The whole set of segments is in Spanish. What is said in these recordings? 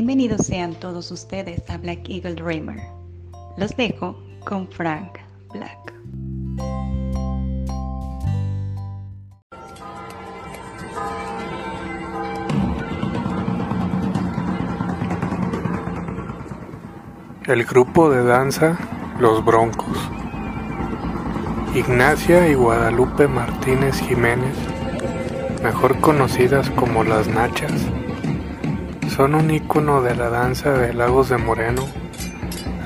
Bienvenidos sean todos ustedes a Black Eagle Dreamer. Los dejo con Frank Black. El grupo de danza Los Broncos. Ignacia y Guadalupe Martínez Jiménez, mejor conocidas como las Nachas, son un ícono de la danza de Lagos de Moreno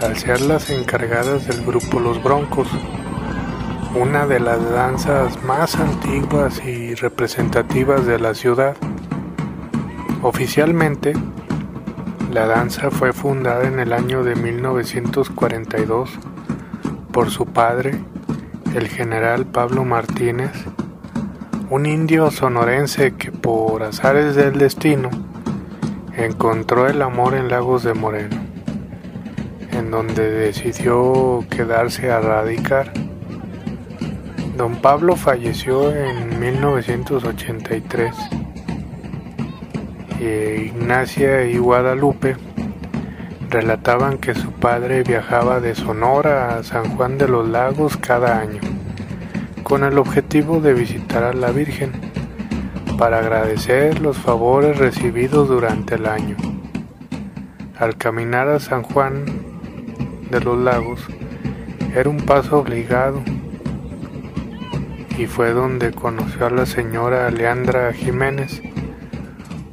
al ser las encargadas del grupo Los Broncos, una de las danzas más antiguas y representativas de la ciudad. Oficialmente, la danza fue fundada en el año de 1942 por su padre, el general Pablo Martínez, un indio sonorense que por azares del destino encontró el amor en Lagos de Moreno, en donde decidió quedarse a radicar. Don Pablo falleció en 1983 Ignacia y Guadalupe relataban que su padre viajaba de Sonora a San Juan de los Lagos cada año, con el objetivo de visitar a la Virgen, para agradecer los favores recibidos durante el año. Al caminar a San Juan de los Lagos, era un paso obligado, y fue donde conoció a la señora Leandra Jiménez,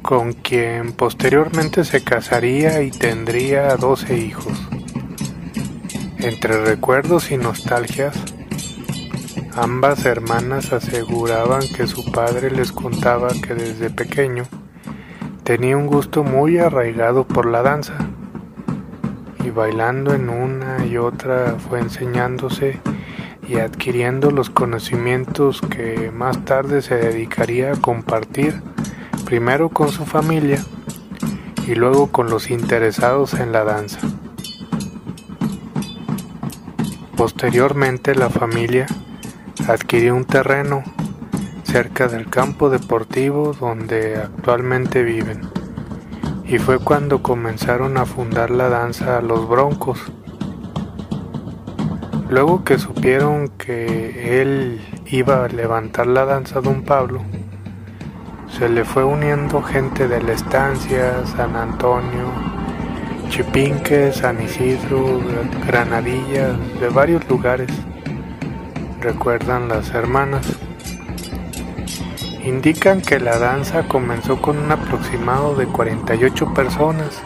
con quien posteriormente se casaría y tendría 12 hijos. Entre recuerdos y nostalgias, ambas hermanas aseguraban que su padre les contaba que desde pequeño tenía un gusto muy arraigado por la danza y bailando en una y otra fue enseñándose y adquiriendo los conocimientos que más tarde se dedicaría a compartir primero con su familia y luego con los interesados en la danza. Posteriormente la familia adquirió un terreno cerca del campo deportivo donde actualmente viven y fue cuando comenzaron a fundar la danza Los Broncos. Luego que supieron que él iba a levantar la danza Don Pablo, se le fue uniendo gente de la estancia, San Antonio, Chipinque, San Isidro, Granadilla, de varios lugares, recuerdan las hermanas. Indican que la danza comenzó con un aproximado de 48 personas,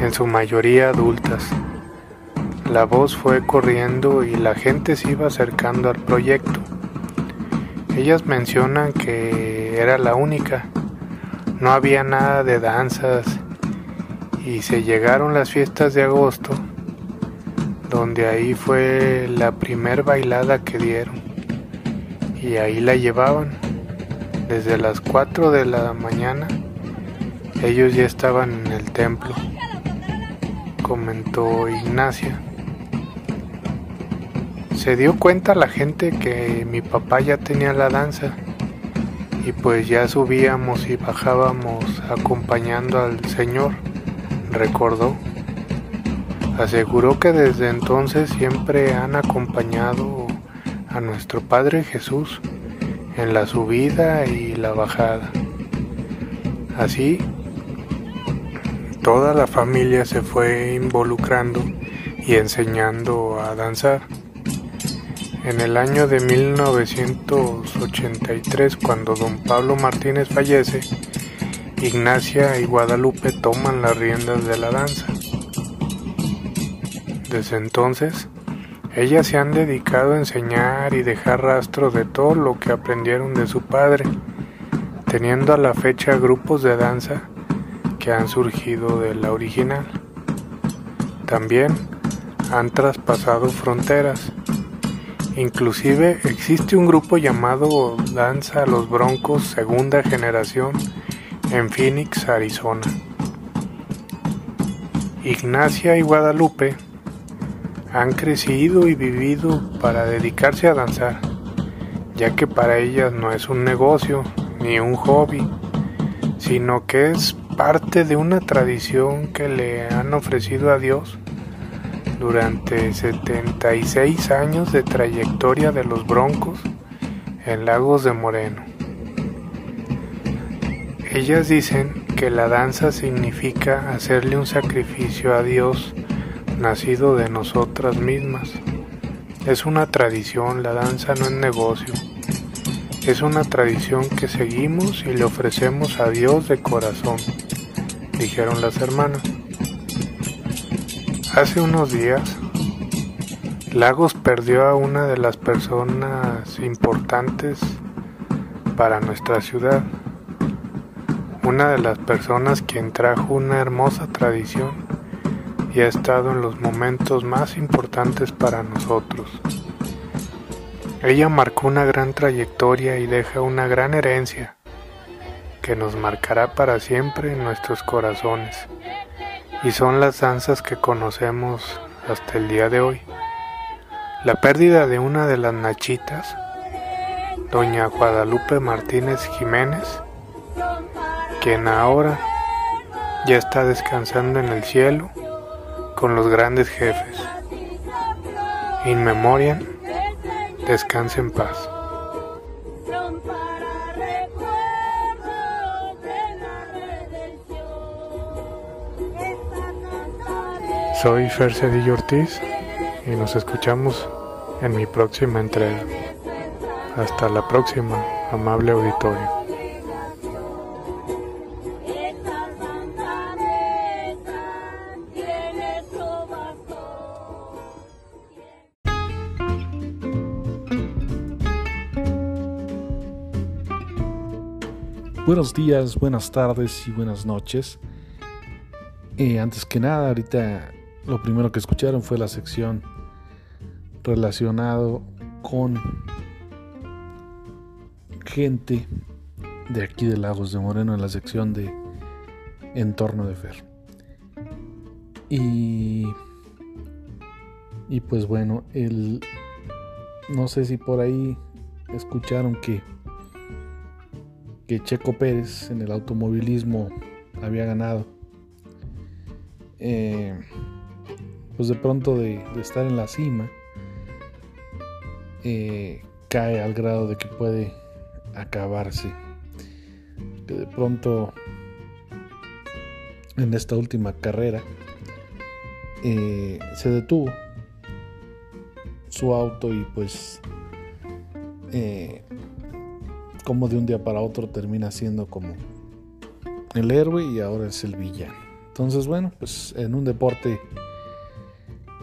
en su mayoría adultas. La voz fue corriendo y la gente se iba acercando al proyecto. Ellas mencionan que era la única, no había nada de danzas y se llegaron las fiestas de agosto, donde ahí fue la primer bailada que dieron y ahí la llevaban. Desde las 4 de la mañana ellos ya estaban en el templo, comentó Ignacia. Se dio cuenta la gente que mi papá ya tenía la danza y pues ya subíamos y bajábamos acompañando al Señor, recordó. Aseguró que desde entonces siempre han acompañado a nuestro Padre Jesús en la subida y la bajada. Así, toda la familia se fue involucrando y enseñando a danzar. En el año de 1983, cuando don Pablo Martínez fallece, Ignacia y Guadalupe toman las riendas de la danza. Desde entonces, ellas se han dedicado a enseñar y dejar rastro de todo lo que aprendieron de su padre, teniendo a la fecha grupos de danza que han surgido de la original. También han traspasado fronteras Inclusive existe un grupo llamado Danza Los Broncos Segunda Generación en Phoenix, Arizona. Ignacia y Guadalupe han crecido y vivido para dedicarse a danzar, ya que para ellas no es un negocio ni un hobby, sino que es parte de una tradición que le han ofrecido a Dios durante 76 años de trayectoria de los Broncos en Lagos de Moreno. Ellas dicen que la danza significa hacerle un sacrificio a Dios nacido de nosotras mismas. Es una tradición, la danza no es negocio. Es una tradición que seguimos y le ofrecemos a Dios de corazón, dijeron las hermanas. Hace unos días, Lagos perdió a una de las personas importantes para nuestra ciudad, una de las personas quien trajo una hermosa tradición y ha estado en los momentos más importantes para nosotros. Ella marcó una gran trayectoria y deja una gran herencia que nos marcará para siempre en nuestros corazones y son las danzas que conocemos hasta el día de hoy. La pérdida de una de las nachitas, doña Guadalupe Martínez Jiménez, quien ahora ya está descansando en el cielo con los grandes jefes. In memoriam, descanse en paz. Soy Fer Cedillo Ortiz y nos escuchamos en mi próxima entrega. Hasta la próxima, amable auditorio. Buenos días, buenas tardes y buenas noches. Eh, antes que nada, ahorita lo primero que escucharon fue la sección relacionado con gente de aquí de Lagos de Moreno en la sección de entorno de Fer. Y y pues bueno, el no sé si por ahí escucharon que Checo Pérez en el automovilismo había ganado. Eh, pues de pronto de, estar en la cima, eh, cae al grado de que puede acabarse. Que de pronto en esta última carrera eh, se detuvo su auto y pues como de un día para otro termina siendo como el héroe y ahora es el villano. Entonces bueno, pues en un deporte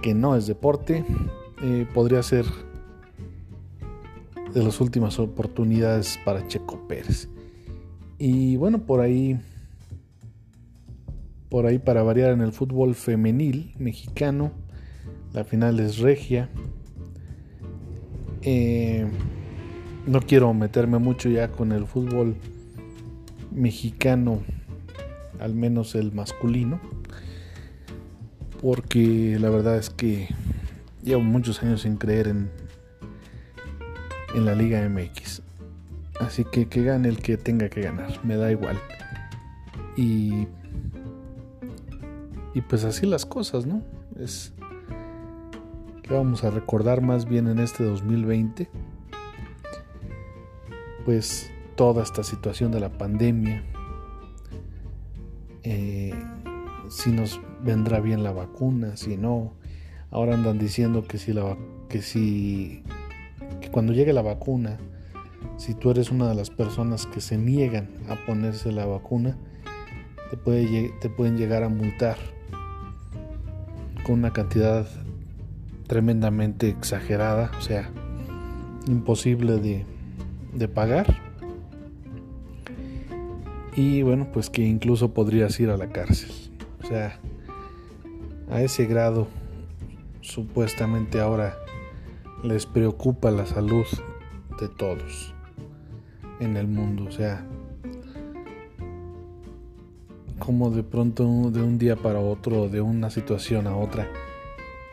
que no es deporte, eh, podría ser de las últimas oportunidades para Checo Pérez. Y bueno, por ahí, por ahí para variar en el fútbol femenil mexicano, la final es regia. Eh, no quiero meterme mucho ya con el fútbol mexicano, al menos el masculino porque la verdad es que llevo muchos años sin creer en, en la Liga MX. Así que que gane el que tenga que ganar, me da igual. Y, y pues así las cosas, ¿no? Es que vamos a recordar más bien en este 2020. Pues toda esta situación de la pandemia. Eh, si nos vendrá bien la vacuna, si no. Ahora andan diciendo que si la que si cuando llegue la vacuna, si tú eres una de las personas que se niegan a ponerse la vacuna, te, puede, te pueden llegar a multar con una cantidad tremendamente exagerada, o sea, imposible de, de pagar. Y bueno, pues que incluso podrías ir a la cárcel. O sea, a ese grado supuestamente ahora les preocupa la salud de todos en el mundo. O sea, como de pronto de un día para otro, de una situación a otra,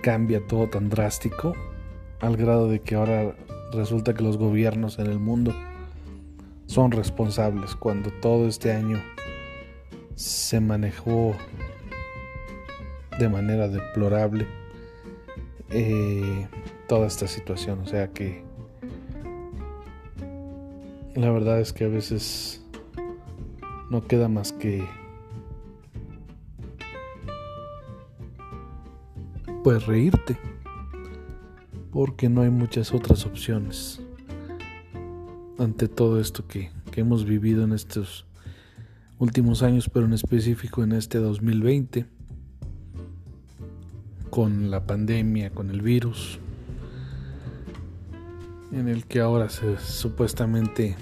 cambia todo tan drástico al grado de que ahora resulta que los gobiernos en el mundo son responsables cuando todo este año se manejó de manera deplorable eh, toda esta situación. O sea que la verdad es que a veces no queda más que pues reírte porque no hay muchas otras opciones ante todo esto que, que hemos vivido en estos últimos años, pero en específico en este 2020, con la pandemia, con el virus, en el que ahora supuestamente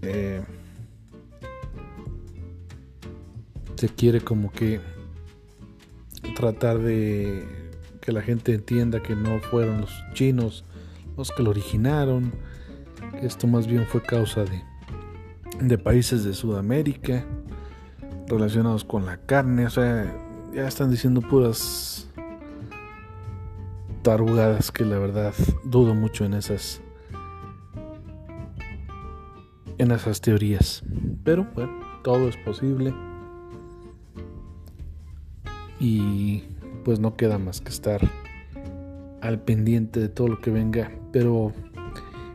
eh, se quiere como que tratar de que la gente entienda que no fueron los chinos los que lo originaron, que esto más bien fue causa de, de países de Sudamérica relacionados con la carne, o sea, ya están diciendo puras tarugadas que la verdad dudo mucho en esas en esas teorías. Pero bueno, todo es posible. Y pues no queda más que estar al pendiente de todo lo que venga. Pero,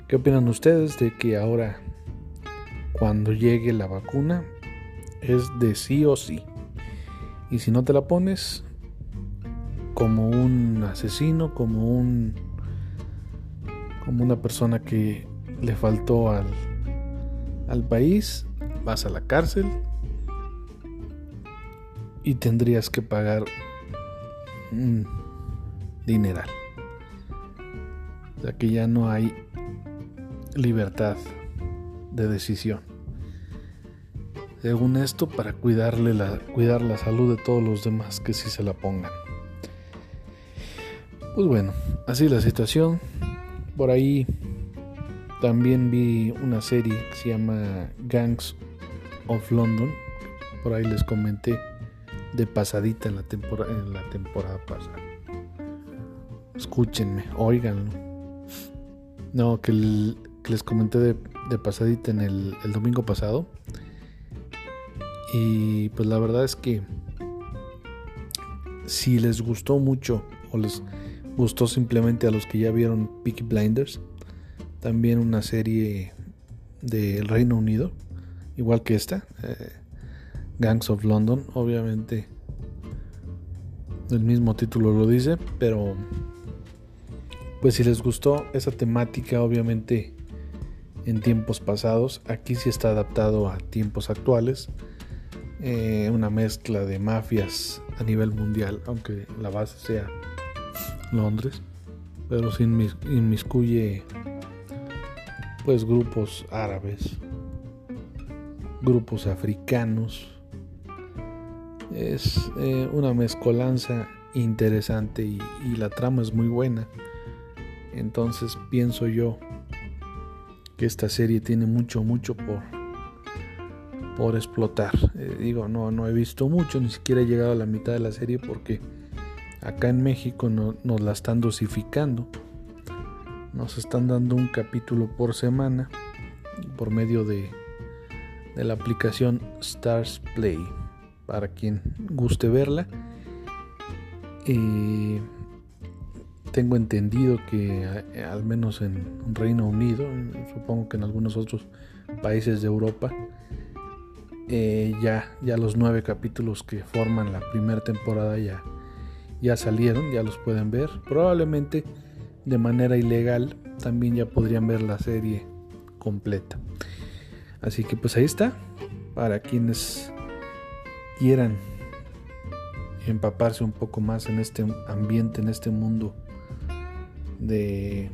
¿qué opinan ustedes de que ahora, cuando llegue la vacuna, es de sí o sí? Y si no te la pones, como un asesino, como un como una persona que le faltó al, al país, vas a la cárcel y tendrías que pagar un dineral. O que ya no hay libertad de decisión. Según esto, para cuidarle la, cuidar la salud de todos los demás que si se la pongan. Pues bueno, así la situación. Por ahí también vi una serie que se llama Gangs of London. Por ahí les comenté de pasadita en la, temporada en la temporada pasada. Escúchenme, oiganlo. No, que, les comenté de, pasadita en el, el domingo pasado. Y pues la verdad es que si les gustó mucho o les gustó simplemente a los que ya vieron Peaky Blinders, también una serie del Reino Unido, igual que esta, eh, Gangs of London, obviamente el mismo título lo dice, pero pues si les gustó esa temática, obviamente en tiempos pasados, aquí sí está adaptado a tiempos actuales. Eh, una mezcla de mafias a nivel mundial, aunque la base sea Londres, pero sin inmiscuye pues grupos árabes, grupos africanos. Es eh, una mezcolanza interesante y, la trama es muy buena. Entonces pienso yo que esta serie tiene mucho, mucho por, por explotar. Eh, digo, no, no he visto mucho, ni siquiera he llegado a la mitad de la serie porque acá en México no, nos la están dosificando. Nos están dando un capítulo por semana por medio de, de la aplicación Stars Play para quien guste verla. Y tengo entendido que eh, al menos en Reino Unido, supongo que en algunos otros países de Europa, eh, ya, ya los nueve capítulos que forman la primera temporada ya, ya salieron, ya los pueden ver. Probablemente de manera ilegal también ya podrían ver la serie completa. Así que pues ahí está, para quienes quieran empaparse un poco más en este ambiente, en este mundo de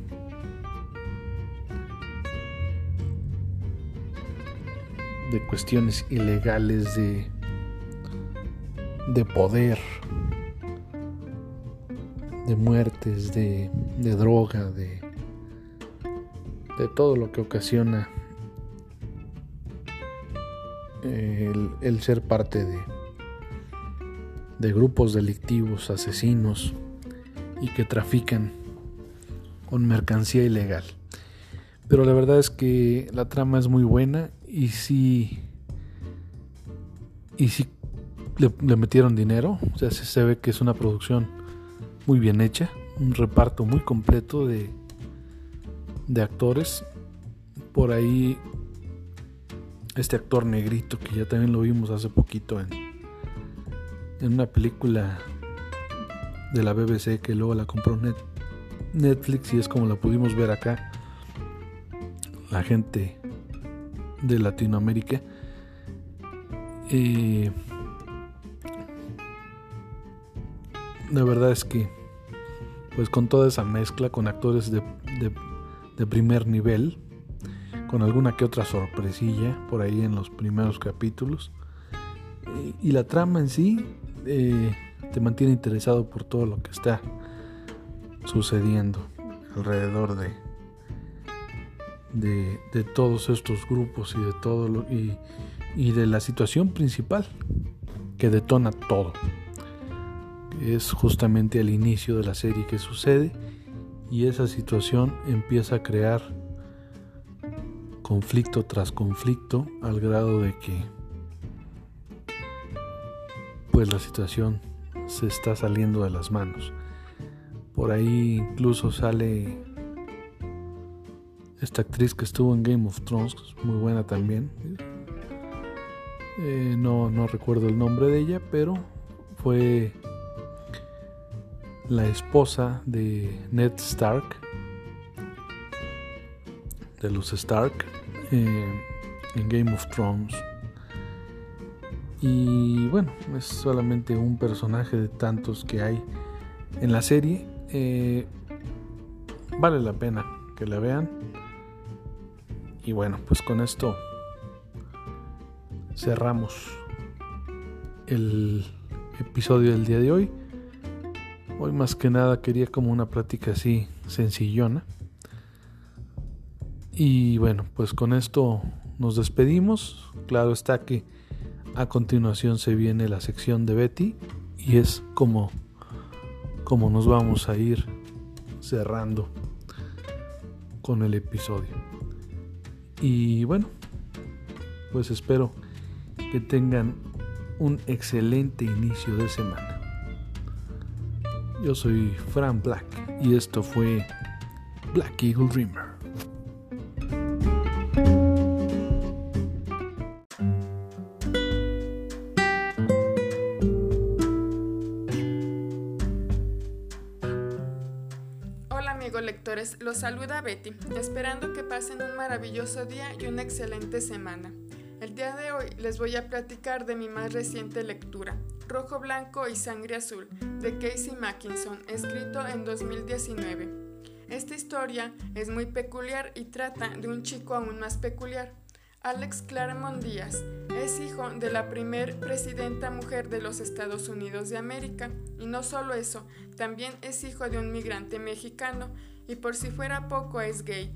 de cuestiones ilegales de de poder de muertes de, de droga de de todo lo que ocasiona el, el ser parte de de grupos delictivos, asesinos y que trafican con mercancía ilegal. Pero la verdad es que la trama es muy buena y sí, y sí le, metieron dinero, o sea, se ve que es una producción muy bien hecha, un reparto muy completo de, de actores. Por ahí este actor negrito que ya también lo vimos hace poquito en, en una película de la BBC que luego la compró Netflix y es como la pudimos ver acá. La gente de Latinoamérica. La verdad es que, pues con toda esa mezcla, con actores de, de, primer nivel, con alguna que otra sorpresilla por ahí en los primeros capítulos, y, la trama en sí eh, te mantiene interesado por todo lo que está sucediendo alrededor de, de, todos estos grupos y de todo lo, y, y de la situación principal que detona todo es justamente al inicio de la serie que sucede y esa situación empieza a crear conflicto tras conflicto al grado de que pues la situación se está saliendo de las manos. Por ahí incluso sale esta actriz que estuvo en Game of Thrones, muy buena también. Eh, no, no recuerdo el nombre de ella, pero fue la esposa de Ned Stark, de los Stark, eh, en Game of Thrones. Y bueno, es solamente un personaje de tantos que hay en la serie. Eh, vale la pena que la vean. Y bueno, pues con esto cerramos el episodio del día de hoy. Hoy más que nada quería como una plática así sencillona. Y bueno, pues con esto nos despedimos. Claro está que a continuación se viene la sección de Betty y es como, como nos vamos a ir cerrando con el episodio. Y bueno, pues espero que tengan un excelente inicio de semana. Yo soy Fran Black y esto fue Black Eagle Dreamer. Lectores, los saluda Betty, esperando que pasen un maravilloso día y una excelente semana. El día de hoy les voy a platicar de mi más reciente lectura, Rojo, Blanco y Sangre Azul, de Casey Mackinson, escrito en 2019. Esta historia es muy peculiar y trata de un chico aún más peculiar. Alex Claremont Díaz es hijo de la primer presidenta mujer de los Estados Unidos de América y no solo eso, también es hijo de un migrante mexicano y por si fuera poco es gay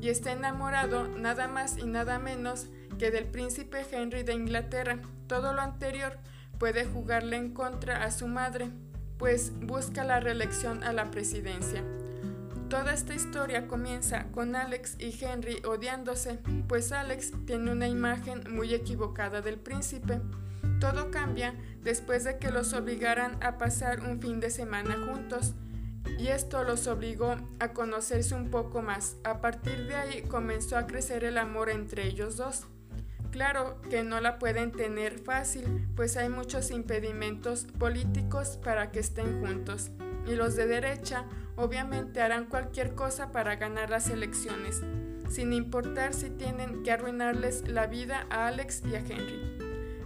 y está enamorado nada más y nada menos que del príncipe Henry de Inglaterra. Todo lo anterior puede jugarle en contra a su madre, pues busca la reelección a la presidencia. Toda esta historia comienza con Alex y Henry odiándose, pues Alex tiene una imagen muy equivocada del príncipe. Todo cambia después de que los obligaran a pasar un fin de semana juntos, y esto los obligó a conocerse un poco más. A partir de ahí comenzó a crecer el amor entre ellos dos. Claro que no la pueden tener fácil, pues hay muchos impedimentos políticos para que estén juntos. Y los de derecha obviamente harán cualquier cosa para ganar las elecciones, sin importar si tienen que arruinarles la vida a Alex y a Henry.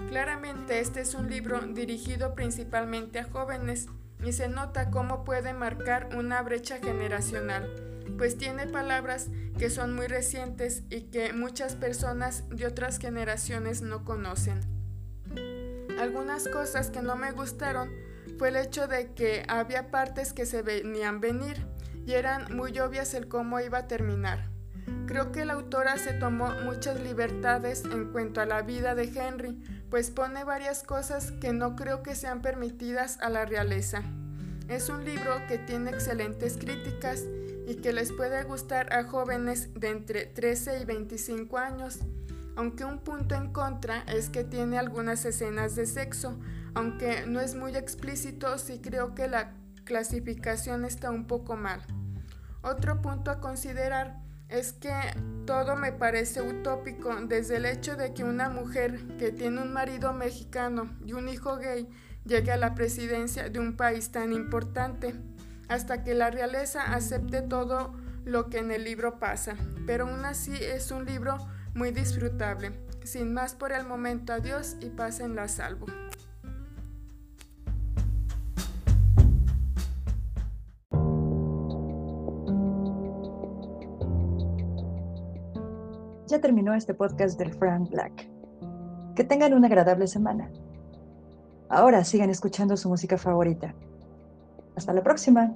Claramente este es un libro dirigido principalmente a jóvenes y se nota cómo puede marcar una brecha generacional pues tiene palabras que son muy recientes y que muchas personas de otras generaciones no conocen. Algunas cosas que no me gustaron fue el hecho de que había partes que se venían venir y eran muy obvias el cómo iba a terminar. Creo que la autora se tomó muchas libertades en cuanto a la vida de Henry, pues pone varias cosas que no creo que sean permitidas a la realeza. Es un libro que tiene excelentes críticas y que les puede gustar a jóvenes de entre 13 y 25 años. aunque un punto en contra es que tiene algunas escenas de sexo, aunque no es muy explícito, sí creo que la clasificación está un poco mal. Otro punto a considerar es que todo me parece utópico, desde el hecho de que una mujer que tiene un marido mexicano y un hijo gay llegue a la presidencia de un país tan importante, hasta que la realeza acepte todo lo que en el libro pasa. Pero aún así es un libro muy disfrutable. Sin más por el momento, adiós y la salvo. Terminó este podcast del Frank Black. Que tengan una agradable semana. Ahora sigan escuchando su música favorita. Hasta la próxima.